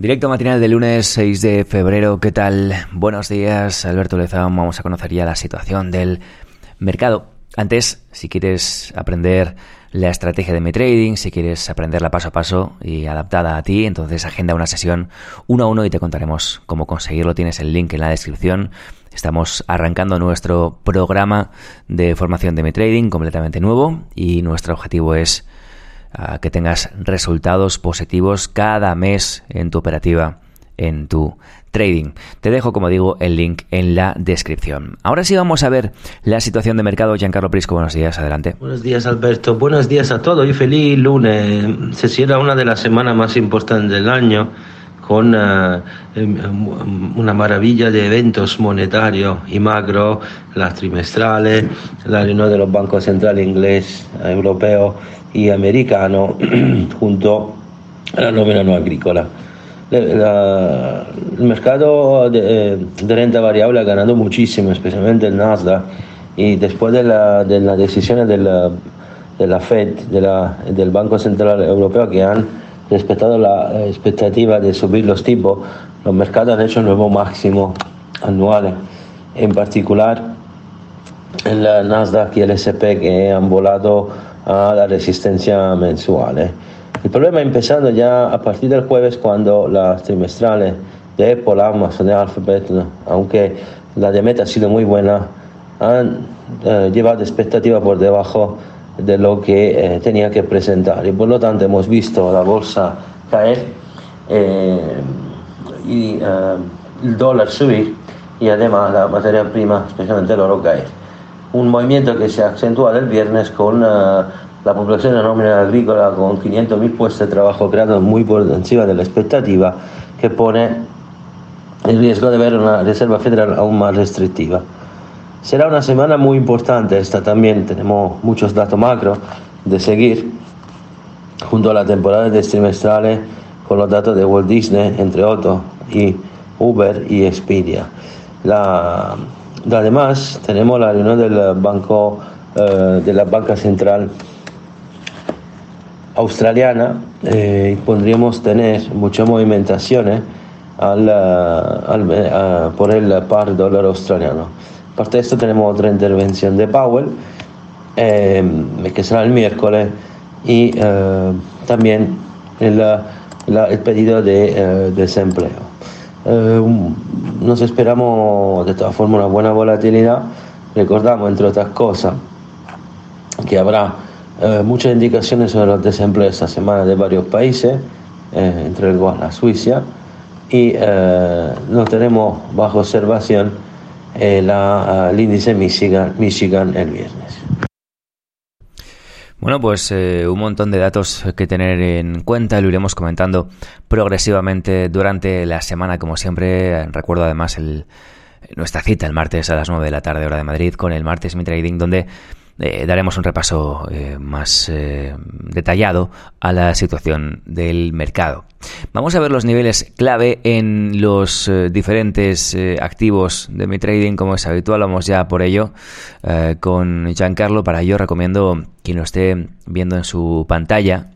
Directo matinal de lunes 6 de febrero. ¿Qué tal? Buenos días, Alberto Lezán. Vamos a conocer ya la situación del mercado. Antes, si quieres aprender la estrategia de mi trading, si quieres aprenderla paso a paso y adaptada a ti, entonces agenda una sesión uno a uno y te contaremos cómo conseguirlo. Tienes el link en la descripción. Estamos arrancando nuestro programa de formación de mi trading completamente nuevo y nuestro objetivo es que tengas resultados positivos cada mes en tu operativa, en tu trading. Te dejo, como digo, el link en la descripción. Ahora sí vamos a ver la situación de mercado. Giancarlo Prisco, buenos días, adelante. Buenos días, Alberto. Buenos días a todos y feliz lunes. Se cierra una de las semanas más importantes del año con eh, em, una maravilla de eventos monetarios y macro, las trimestrales, la reunión de los bancos centrales inglés, europeo y americano, junto a la nómina no agrícola. el mercado de, renta variable ha ganado muchísimo, especialmente el Nasdaq, y después de la, de las decisiones de la, de la Fed, de la, del Banco Central Europeo, que han respetado la expectativa de subir los tipos, los mercados han hecho nuevo máximo anuales. En particular, el Nasdaq y el SP que han volado a la resistencia mensual. El problema ha empezado ya a partir del jueves cuando las trimestrales de Apple, Amazon y Alphabet, aunque la de Meta ha sido muy buena, han eh, llevado expectativa por debajo de lo que eh, tenía que presentar. Y por lo tanto hemos visto la bolsa caer eh, y eh, el dólar subir y además la materia prima, especialmente el oro, caer. Un movimiento que se ha acentuado el viernes con la población de nómina agrícola con 500.000 puestos de trabajo creados muy por encima de la expectativa que pone el riesgo de ver una Reserva Federal aún más restrictiva. Será una semana muy importante esta también, tenemos muchos datos macro de seguir, junto a la temporada de trimestrales con los datos de Walt Disney, entre otros, y Uber y Expedia. La, además, tenemos la reunión del Banco eh, de la Banca Central Australiana eh, y podríamos tener muchas movimentaciones al, al, por el par dólar australiano. Aparte de esto tenemos otra intervención de Powell, eh, que será el miércoles, y eh, también el, el, pedido de eh, nos esperamos de todas formas una buena volatilidad. Recordamos, entre otras cosas, que habrá muchas indicaciones sobre los desempleos esta semana de varios países, entre el la Suiza, y nos tenemos bajo observación el índice Michigan, Michigan el viernes. Bueno, pues eh, un montón de datos que tener en cuenta, lo iremos comentando progresivamente durante la semana, como siempre. Recuerdo además el, nuestra cita el martes a las 9 de la tarde, hora de Madrid, con el martes Mi Trading, donde eh, daremos un repaso eh, más eh, detallado a la situación del mercado. Vamos a ver los niveles clave en los diferentes activos de mi trading, como es habitual. Vamos ya por ello con Giancarlo. Para ello recomiendo quien lo esté viendo en su pantalla.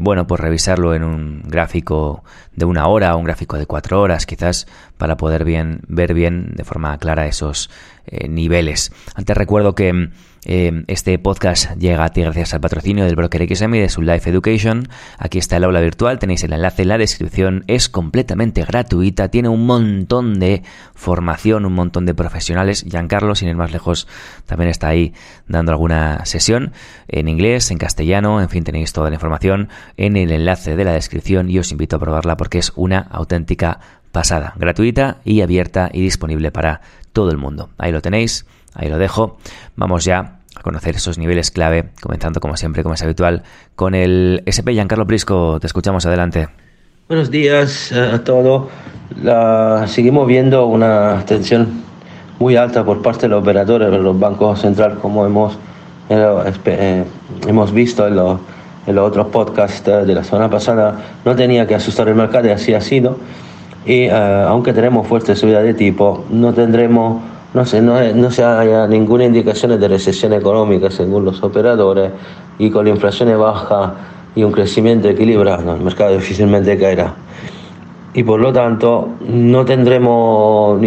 bueno, pues revisarlo en un gráfico de una hora un gráfico de cuatro horas, quizás, para poder bien, ver bien de forma clara esos niveles. Antes recuerdo que eh, este podcast llega a ti gracias al patrocinio del broker XM y de su Life Education. Aquí está el aula virtual, tenéis el enlace en la descripción, es completamente gratuita, tiene un montón de formación, un montón de profesionales. Giancarlo, sin ir más lejos, también está ahí dando alguna sesión en inglés, en castellano, en fin, tenéis toda la información en el enlace de la descripción y os invito a probarla porque es una auténtica pasada, gratuita y abierta y disponible para todo el mundo. Ahí lo tenéis, ahí lo dejo. Vamos ya a conocer esos niveles clave, comenzando como siempre, como es habitual, con el SP Giancarlo Prisco. Te escuchamos adelante. Buenos días eh, a todos. La, seguimos viendo una tensión muy alta por parte de los operadores de los bancos centrales, como hemos, eh, eh, hemos visto en los, en los otros podcasts de la semana pasada. No tenía que asustar el mercado así ha sido. Y aunque tenemos fuerte subida de tipo, no tendremos no se, no, no se haya ninguna indicación de recesión económica según los operadores y con la inflación baja y un crecimiento equilibrado, el mercado difícilmente caerá. Y por lo tanto, no tendremos,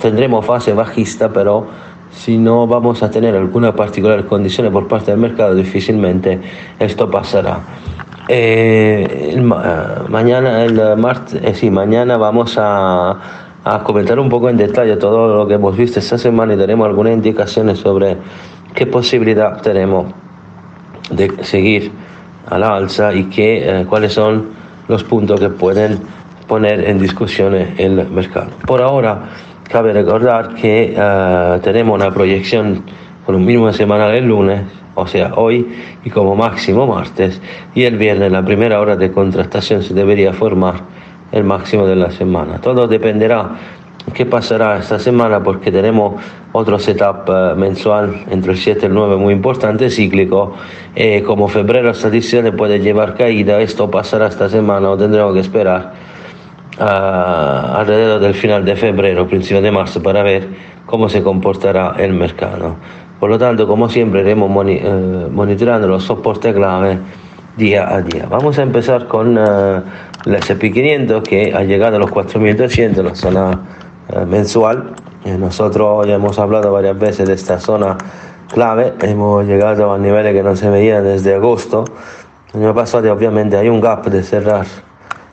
tendremos fase bajista, pero si no vamos a tener alguna particular condiciones por parte del mercado, difícilmente esto pasará. Eh, el, mañana, el martes, eh, sí, mañana vamos a, a comentar un poco en detalle todo lo que hemos visto esta semana y daremos algunas indicaciones sobre qué posibilidad tenemos de seguir a la alza y qué, eh, cuáles son los puntos que pueden poner en discusión el mercado. Por ahora, cabe recordar que uh, tenemos una proyección con un mínimo semanal el lunes, o sea, hoy y como máximo martes, y el viernes la primera hora de contratación se debería formar el máximo de la semana. Todo dependerá qué pasará esta semana porque tenemos otro setup eh, mensual entre el 7 y el 9 muy importante, cíclico. Eh, como febrero esta edición puede llevar caída, esto pasará esta semana o tendremos que esperar uh, alrededor del final de febrero, principio de marzo para ver cómo se comportará el mercado. Por lo tanto, como siempre, iremos monitoreando los soportes clave día a día. Vamos a empezar con uh, el SP500 que ha llegado a los 4.300, la zona uh, mensual. Eh, nosotros ya hemos hablado varias veces de esta zona clave, hemos llegado a niveles que no se veían desde agosto. El año pasado obviamente hay un gap de cerrar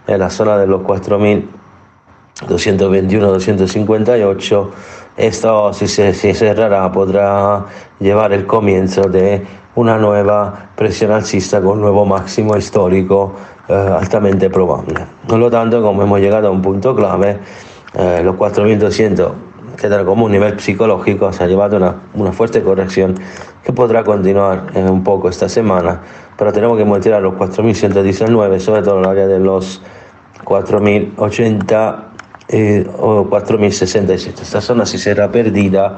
en la zona de los 4.221-258. Esto si se si cerrará podrá llevar el comienzo de una nueva presión alcista con un nuevo máximo histórico eh, altamente probable. Por lo tanto, como hemos llegado a un punto clave, eh, los 4.200 quedan como un nivel psicológico, se ha llevado una, una fuerte corrección que podrá continuar en un poco esta semana, pero tenemos que monitorear los 4.119, sobre todo en el área de los 4.080 eh, o 4.067. Esta zona si será perdida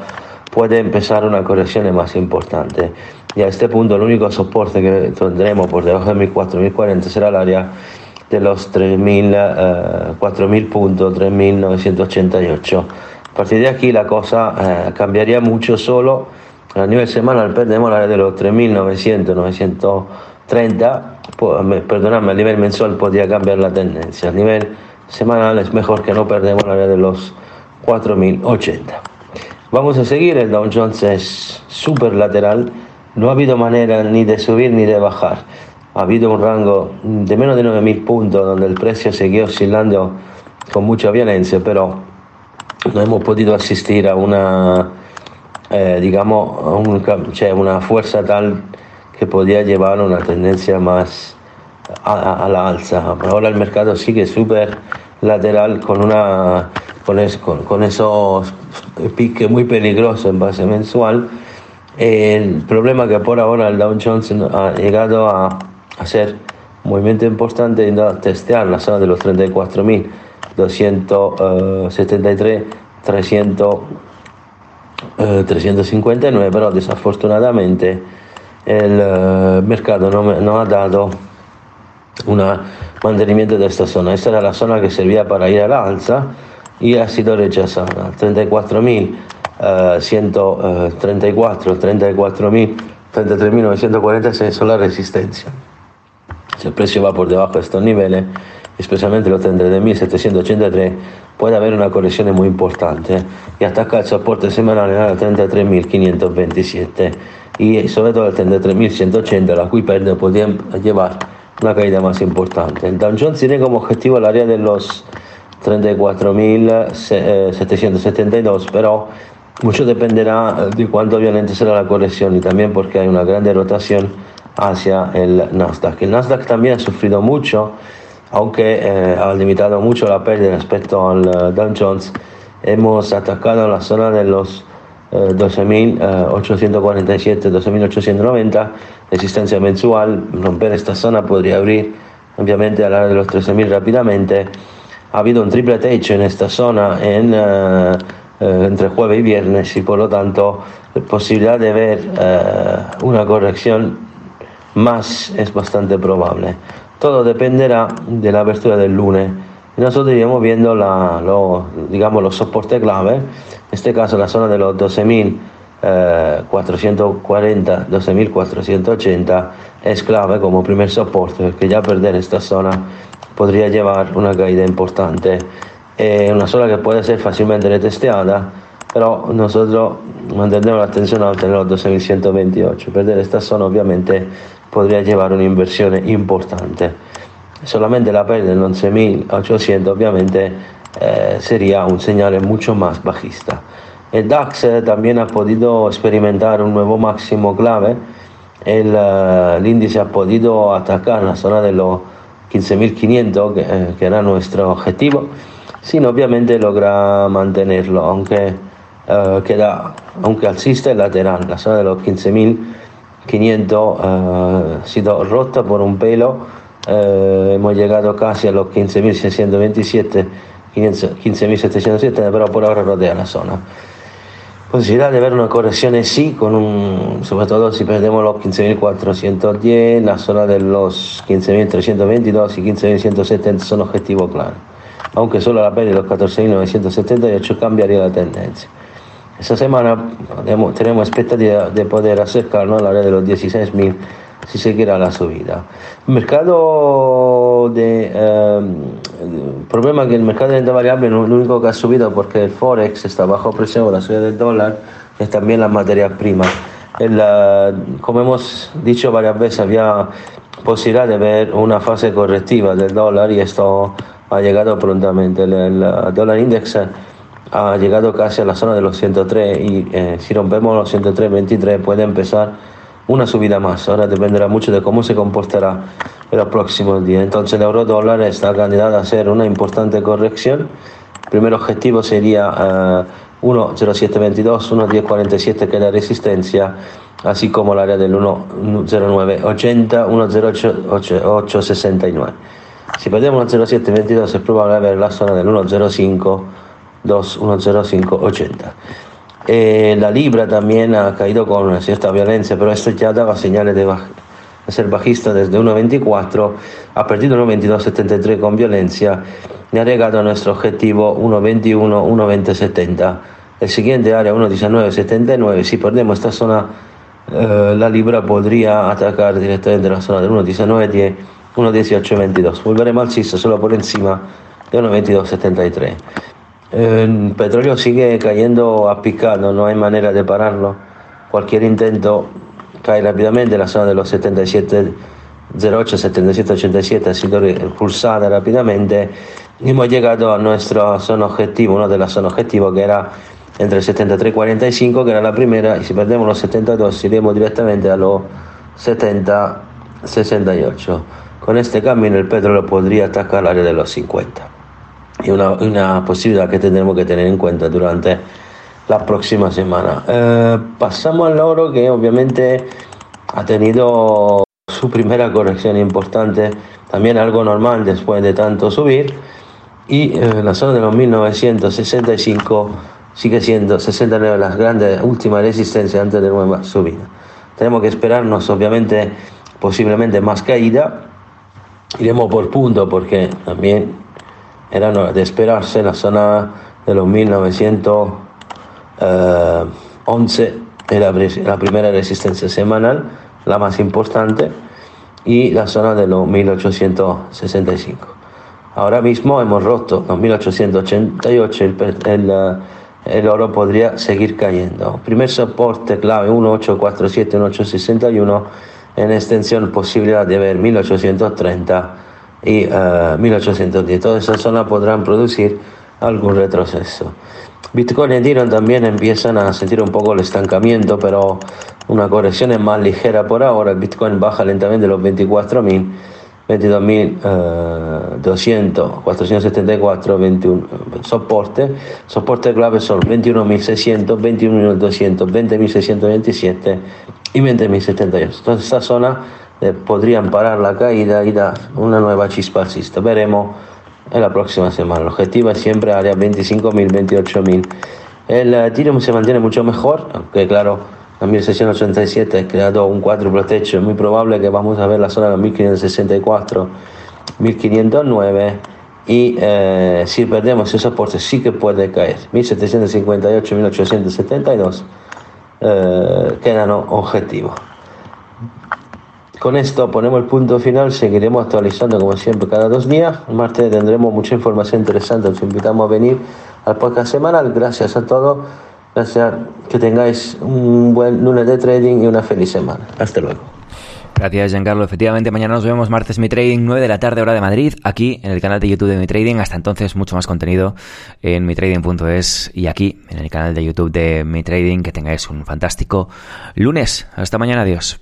puede empezar una corrección más importante. Y a este punto el único soporte que tendremos por debajo de 4.040 será el área de los 3.000, 4.000 eh, puntos, 3.988. A partir de aquí la cosa eh, cambiaría mucho solo. A nivel semanal perdemos el área de los 3.900, 930. Perdóname, a nivel mensual podría cambiar la tendencia. A nivel semanal es mejor que no perdemos el área de los 4.080. Vamos a seguir, el Dow Jones es súper lateral no ha habido manera ni de subir ni de bajar. Ha habido un rango de menos de 9.000 puntos donde el precio seguía oscilando con mucha violencia, pero no hemos podido asistir a una, eh, digamos, a una fuerza tal que podía llevar a una tendencia más a, la alza. Ahora el mercado sigue súper lateral con, una, con, con esos piques muy peligrosos en base mensual el problema que por ahora el Dow Jones ha llegado a hacer movimiento importante y a testear la zona de los 34.273, 300, 359, pero desafortunadamente el eh, mercado no, ha dado un mantenimiento de esta zona. Esta era la zona que servía para ir a la alza y ha sido rechazada. 34.000 134, 34.000, 33.946 son la resistencia. Si el precio va por debajo de estos niveles, especialmente los 33.783, puede haber una corrección muy importante y atacar el soporte semanal a 33.527 y sobre todo el 33.180, la cui pérdida podría llevar una caída más importante. El Dow Jones tiene como objetivo el área de los 34.772, pero mucho dependerá de cuánto violenta será la corrección y también porque hay una gran rotación hacia el Nasdaq. El Nasdaq también ha sufrido mucho, aunque eh, ha limitado mucho la pérdida respecto al uh, Dow Jones. Hemos atacado la zona de los 12.847, 12.890, resistencia mensual, romper esta zona podría abrir obviamente a la de los 13.000 rápidamente. Ha habido un triple techo en esta zona en, uh, uh, entre jueves y viernes y por lo tanto la posibilidad de ver uh, una corrección más es bastante probable. Todo dependerá de la apertura del lunes. Nosotros iremos viendo la, lo, digamos, los soportes clave, en este caso la zona de los 12.440, 12.480 es clave como primer soporte, que ya perder esta zona podría llevar una caída importante. Eh, una zona que puede ser fácilmente retesteada, pero nosotros mantendremos la atención alta en los 12.128. Perder esta zona obviamente podría llevar una inversión importante. Solamente la pérdida en 11.800 obviamente eh, sería un señal mucho más bajista. El DAX eh, también ha podido experimentar un nuevo máximo clave. El, el índice ha podido atacar la zona de los 15.500, que, eh, que, era nuestro objetivo, sin obviamente logra mantenerlo, aunque uh, queda, aunque el lateral, la zona de los 15.500 uh, ha sido rota por un pelo. Hemos llegado casi a los 15.627, 15.770, pero por ahora rodea la zona posibilidad de ver una corrección sí, con un, sobre todo si perdemos los 15.410, la zona de los 15.322 y 15.170 son objetivos claros. Aunque solo la pérdida de los 14.978 cambiaría la tendencia. Esta semana tenemos, expectativa de poder acercarnos al área de los 16.000 si seguirá la subida. Mercado de... Eh, el problema es que el mercado de renta variable no es lo único que ha subido porque el Forex está bajo presión, la subida del dólar, es también las materias primas. El, como hemos dicho varias veces, había posibilidad de ver una fase correctiva del dólar y esto ha llegado prontamente. El, el dólar index ha llegado casi a la zona de los 103 y eh, si rompemos los 103.23 puede empezar una subida más. Ahora dependerá mucho de cómo se comportará en los próximos días. Entonces el euro dólar está candidato a hacer una importante corrección. El primer objetivo sería uh, 1.0722, 1.1047 que es la resistencia, así como el área del 1.0980, 1.0869. Si perdemos 1.0722 es probable ver la zona del 1.05, 1.0580. Eh, la libra también ha caído con cierta violencia, pero esto ya daba señales de, baj de ser bajista desde 1.24, ha perdido 1.22.73 con violencia y ha llegado a nuestro objetivo 1.21, 1.20.70. El siguiente área 1.19.79, si perdemos esta zona, eh, la libra podría atacar directamente la zona del 1.19.10, 1.18.22. Volveremos alcista solo por encima de 1.22.73. El petróleo sigue cayendo a picado, no hay manera de pararlo. Cualquier intento cae rápidamente, la zona de los 77, 08, 77, 87 ha sido impulsada rápidamente. Y hemos llegado a nuestra zona objetivo, una de las zonas objetivos que era entre 73 y 45, que era la primera, y si perdemos los 72 iremos directamente a los 70, 68. Con este camino el petróleo podría atacar el área de los 50 y una, una, posibilidad que tendremos que tener en cuenta durante la próxima semana. Eh, pasamos al oro que obviamente ha tenido su primera corrección importante, también algo normal después de tanto subir y eh, la zona de los 1965 sigue siendo 69 las grandes últimas resistencias antes de nueva subida. Tenemos que esperarnos obviamente posiblemente más caída. Iremos por punto porque también era de esperarse la zona de los 1911 era la primera resistencia semanal, la más importante, y la zona de los 1865. Ahora mismo hemos roto los 1888, el, el, el oro podría seguir cayendo. Primer soporte clave 1847, 1861, en extensión posibilidad de ver 1830 y uh, 1810. Todas esas zonas podrán producir algún retroceso. Bitcoin y Ethereum también empiezan a sentir un poco el estancamiento, pero una corrección es más ligera por ahora. Bitcoin baja lentamente los 24.000 22.200, 474, 21 soporte, soporte clave son 21.600, 21.200, 20.627 y 20.078. Entonces esta zona eh, podrían parar la caída y dar una nueva chispa alcista. Veremos en la próxima semana. El objetivo es siempre área 25.000, 28.000. El Ethereum se mantiene mucho mejor, aunque claro, en 1687 creado un cuádruple techo, es muy probable que vamos a ver la zona de 1564, 1509 y eh, si perdemos ese soporte sí que puede caer. 1758, 1872 eh, quedan objetivos. Con esto ponemos el punto final, seguiremos actualizando como siempre cada dos días. El martes tendremos mucha información interesante, os invitamos a venir al podcast semanal. Gracias a todos, gracias, que tengáis un buen lunes de trading y una feliz semana. Hasta luego. Gracias, Giancarlo. Efectivamente, mañana nos vemos martes Mi Trading, 9 de la tarde, hora de Madrid, aquí en el canal de YouTube de Mi Trading. Hasta entonces, mucho más contenido en mitrading.es y aquí en el canal de YouTube de Mi Trading. Que tengáis un fantástico lunes. Hasta mañana, adiós.